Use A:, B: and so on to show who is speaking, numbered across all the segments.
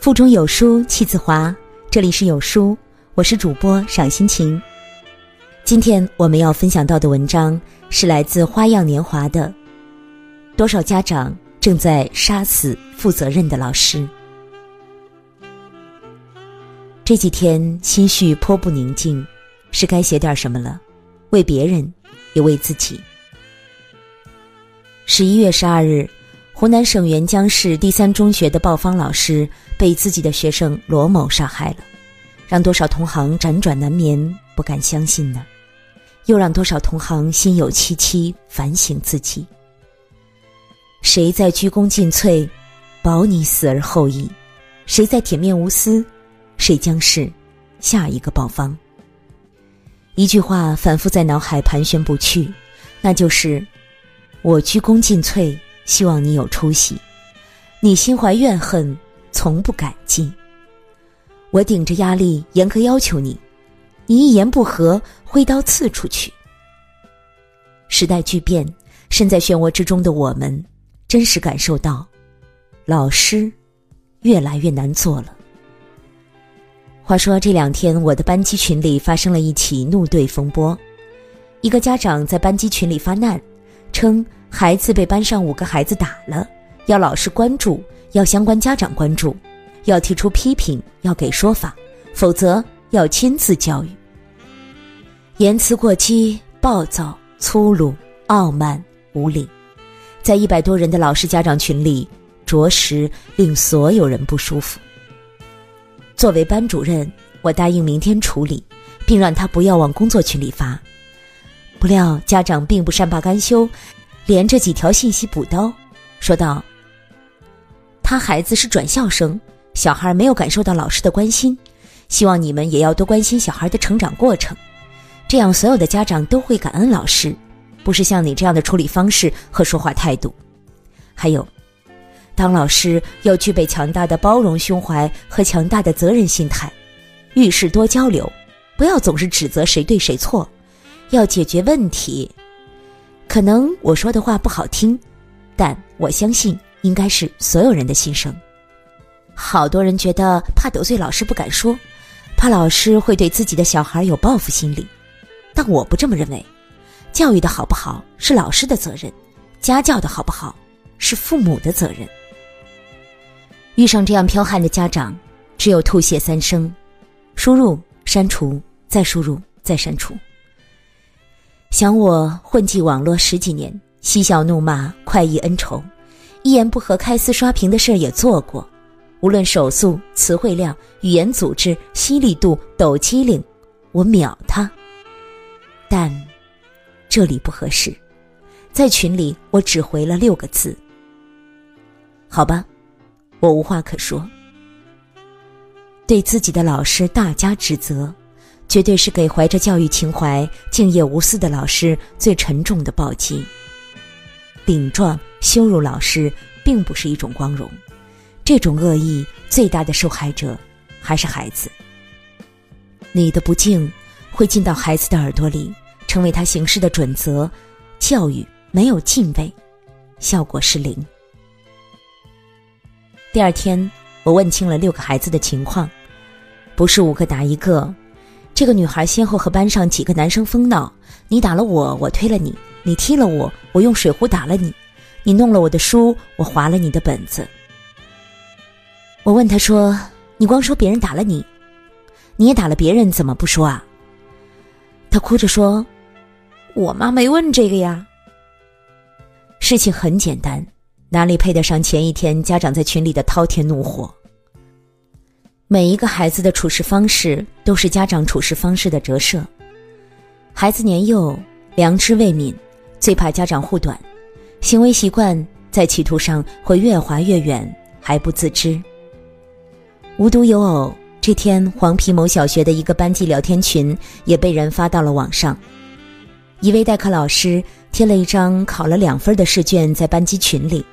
A: 腹中有书气自华，这里是有书，我是主播赏心情。今天我们要分享到的文章是来自《花样年华》的，多少家长正在杀死负责任的老师。这几天心绪颇不宁静，是该写点什么了，为别人，也为自己。十一月十二日。湖南省沅江市第三中学的鲍方老师被自己的学生罗某杀害了，让多少同行辗转难眠，不敢相信呢？又让多少同行心有戚戚，反省自己。谁在鞠躬尽瘁，保你死而后已？谁在铁面无私？谁将是下一个鲍方？一句话反复在脑海盘旋不去，那就是我鞠躬尽瘁。希望你有出息，你心怀怨恨，从不感激。我顶着压力严格要求你，你一言不合挥刀刺出去。时代巨变，身在漩涡之中的我们，真实感受到，老师越来越难做了。话说这两天，我的班级群里发生了一起怒对风波，一个家长在班级群里发难，称。孩子被班上五个孩子打了，要老师关注，要相关家长关注，要提出批评，要给说法，否则要亲自教育。言辞过激、暴躁、粗鲁、傲慢、无礼，在一百多人的老师家长群里，着实令所有人不舒服。作为班主任，我答应明天处理，并让他不要往工作群里发。不料家长并不善罢甘休。连着几条信息补刀，说道：“他孩子是转校生，小孩没有感受到老师的关心，希望你们也要多关心小孩的成长过程，这样所有的家长都会感恩老师，不是像你这样的处理方式和说话态度。还有，当老师要具备强大的包容胸怀和强大的责任心态，遇事多交流，不要总是指责谁对谁错，要解决问题。”可能我说的话不好听，但我相信应该是所有人的心声。好多人觉得怕得罪老师不敢说，怕老师会对自己的小孩有报复心理，但我不这么认为。教育的好不好是老师的责任，家教的好不好是父母的责任。遇上这样剽悍的家长，只有吐血三声：输入、删除、再输入、再删除。想我混迹网络十几年，嬉笑怒骂，快意恩仇，一言不合开撕刷屏的事儿也做过。无论手速、词汇量、语言组织、犀利度、抖机灵，我秒他。但这里不合适，在群里我只回了六个字。好吧，我无话可说。对自己的老师大加指责。绝对是给怀着教育情怀、敬业无私的老师最沉重的暴击。顶撞、羞辱老师，并不是一种光荣。这种恶意最大的受害者还是孩子。你的不敬会进到孩子的耳朵里，成为他行事的准则。教育没有敬畏，效果是零。第二天，我问清了六个孩子的情况，不是五个打一个。这个女孩先后和班上几个男生疯闹，你打了我，我推了你；你踢了我，我用水壶打了你；你弄了我的书，我划了你的本子。我问他说：“你光说别人打了你，你也打了别人，怎么不说啊？”他哭着说：“我妈没问这个呀。”事情很简单，哪里配得上前一天家长在群里的滔天怒火？每一个孩子的处事方式都是家长处事方式的折射。孩子年幼，良知未泯，最怕家长护短，行为习惯在歧途上会越滑越远，还不自知。无独有偶，这天黄陂某小学的一个班级聊天群也被人发到了网上。一位代课老师贴了一张考了两分的试卷在班级群里，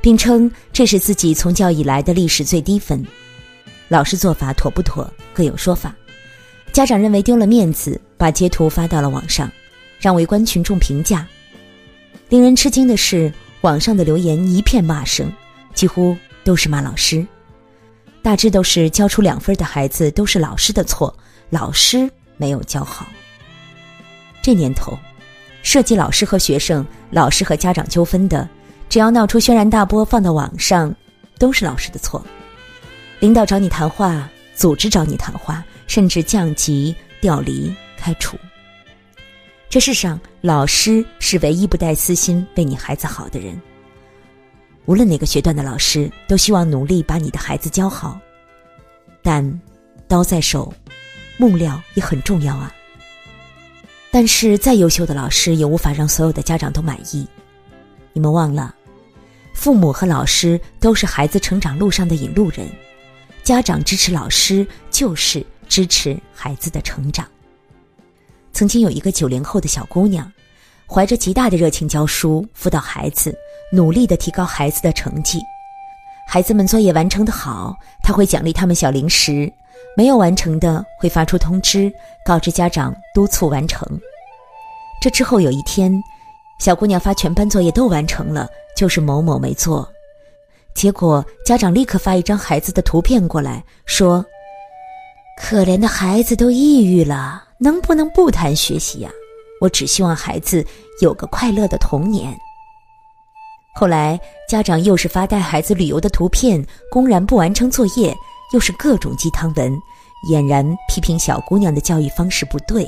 A: 并称这是自己从教以来的历史最低分。老师做法妥不妥？各有说法。家长认为丢了面子，把截图发到了网上，让围观群众评价。令人吃惊的是，网上的留言一片骂声，几乎都是骂老师。大致都是教出两分的孩子都是老师的错，老师没有教好。这年头，涉及老师和学生、老师和家长纠纷的，只要闹出轩然大波，放到网上，都是老师的错。领导找你谈话，组织找你谈话，甚至降级、调离、开除。这世上，老师是唯一不带私心为你孩子好的人。无论哪个学段的老师，都希望努力把你的孩子教好。但，刀在手，木料也很重要啊。但是，再优秀的老师也无法让所有的家长都满意。你们忘了，父母和老师都是孩子成长路上的引路人，家长支持老师就是支持孩子的成长。曾经有一个九零后的小姑娘，怀着极大的热情教书、辅导孩子，努力的提高孩子的成绩。孩子们作业完成的好，她会奖励他们小零食；没有完成的，会发出通知，告知家长督促完成。这之后有一天，小姑娘发全班作业都完成了，就是某某没做。结果家长立刻发一张孩子的图片过来，说：“可怜的孩子都抑郁了。”能不能不谈学习呀？我只希望孩子有个快乐的童年。后来家长又是发带孩子旅游的图片，公然不完成作业，又是各种鸡汤文，俨然批评小姑娘的教育方式不对。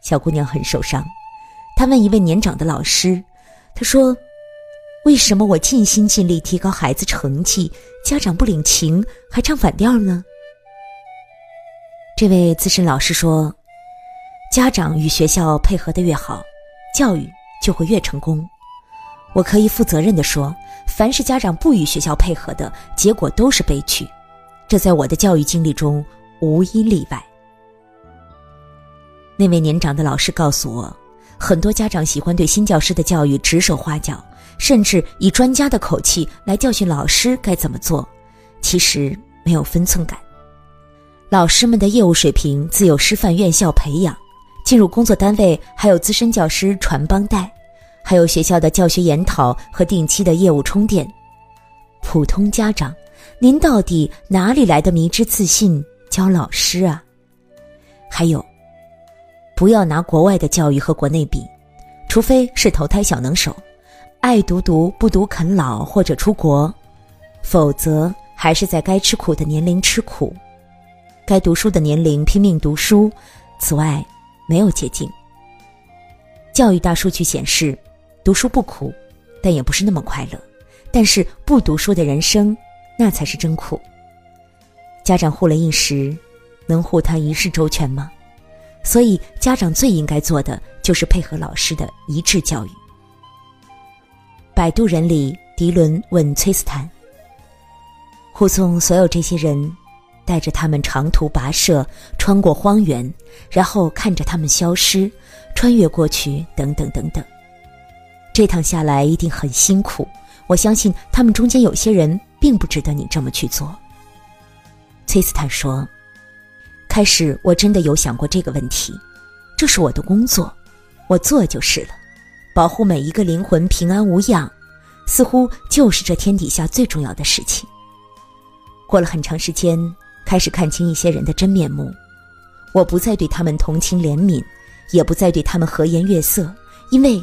A: 小姑娘很受伤，她问一位年长的老师：“她说，为什么我尽心尽力提高孩子成绩，家长不领情，还唱反调呢？”这位资深老师说：“家长与学校配合的越好，教育就会越成功。我可以负责任的说，凡是家长不与学校配合的，结果都是悲剧。这在我的教育经历中无一例外。”那位年长的老师告诉我，很多家长喜欢对新教师的教育指手画脚，甚至以专家的口气来教训老师该怎么做，其实没有分寸感。老师们的业务水平自有师范院校培养，进入工作单位还有资深教师传帮带，还有学校的教学研讨和定期的业务充电。普通家长，您到底哪里来的迷之自信教老师啊？还有，不要拿国外的教育和国内比，除非是投胎小能手，爱读读不读啃老或者出国，否则还是在该吃苦的年龄吃苦。该读书的年龄拼命读书，此外没有捷径。教育大数据显示，读书不苦，但也不是那么快乐。但是不读书的人生，那才是真苦。家长护了一时，能护他一世周全吗？所以家长最应该做的就是配合老师的一致教育。摆渡人里，迪伦问崔斯坦：“护送所有这些人。”带着他们长途跋涉，穿过荒原，然后看着他们消失，穿越过去，等等等等。这趟下来一定很辛苦。我相信他们中间有些人并不值得你这么去做。崔斯坦说：“开始我真的有想过这个问题，这是我的工作，我做就是了。保护每一个灵魂平安无恙，似乎就是这天底下最重要的事情。”过了很长时间。开始看清一些人的真面目，我不再对他们同情怜悯，也不再对他们和颜悦色，因为，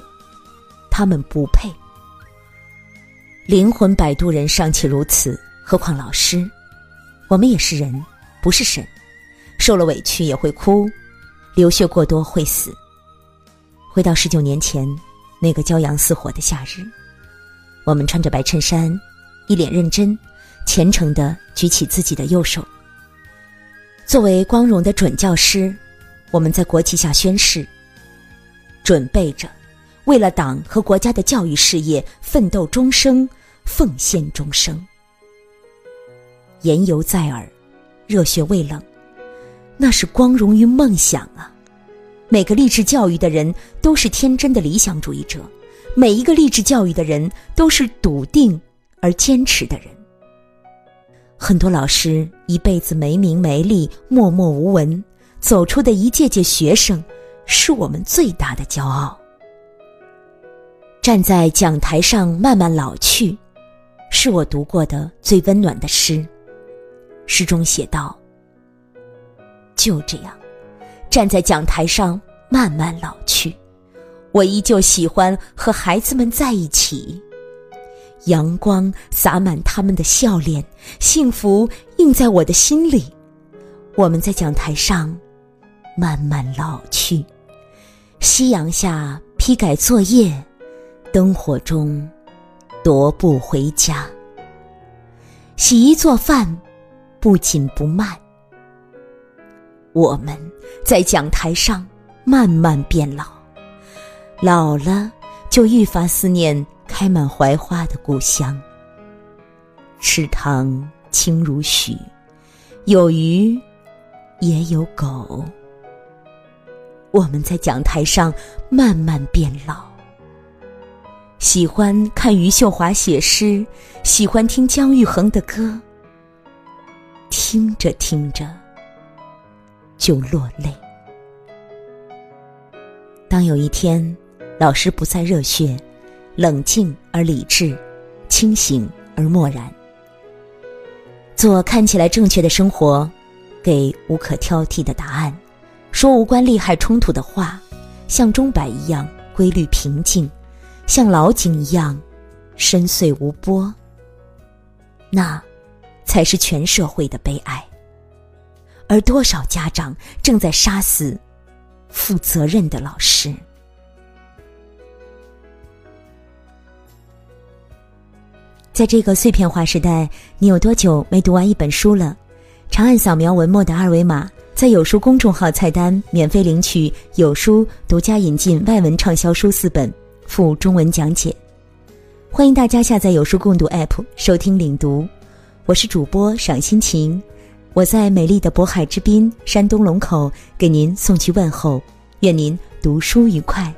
A: 他们不配。灵魂摆渡人尚且如此，何况老师？我们也是人，不是神，受了委屈也会哭，流血过多会死。回到十九年前那个骄阳似火的夏日，我们穿着白衬衫，一脸认真，虔诚地举起自己的右手。作为光荣的准教师，我们在国旗下宣誓，准备着为了党和国家的教育事业奋斗终生，奉献终生。言犹在耳，热血未冷，那是光荣与梦想啊！每个励志教育的人都是天真的理想主义者，每一个励志教育的人都是笃定而坚持的人。很多老师一辈子没名没利，默默无闻，走出的一届届学生，是我们最大的骄傲。站在讲台上慢慢老去，是我读过的最温暖的诗。诗中写道：“就这样，站在讲台上慢慢老去，我依旧喜欢和孩子们在一起。阳光洒满他们的笑脸，幸福映在我的心里。我们在讲台上慢慢老去，夕阳下批改作业，灯火中踱步回家。洗衣做饭。”不紧不慢，我们在讲台上慢慢变老，老了就愈发思念开满槐花的故乡。池塘清如许，有鱼也有狗。我们在讲台上慢慢变老，喜欢看余秀华写诗，喜欢听姜育恒的歌。听着听着，就落泪。当有一天，老师不再热血，冷静而理智，清醒而漠然，做看起来正确的生活，给无可挑剔的答案，说无关利害冲突的话，像钟摆一样规律平静，像老井一样深邃无波。那。才是全社会的悲哀，而多少家长正在杀死负责任的老师？在这个碎片化时代，你有多久没读完一本书了？长按扫描文末的二维码，在有书公众号菜单免费领取有书独家引进外文畅销书四本，附中文讲解。欢迎大家下载有书共读 App 收听领读。我是主播赏心情，我在美丽的渤海之滨山东龙口给您送去问候，愿您读书愉快。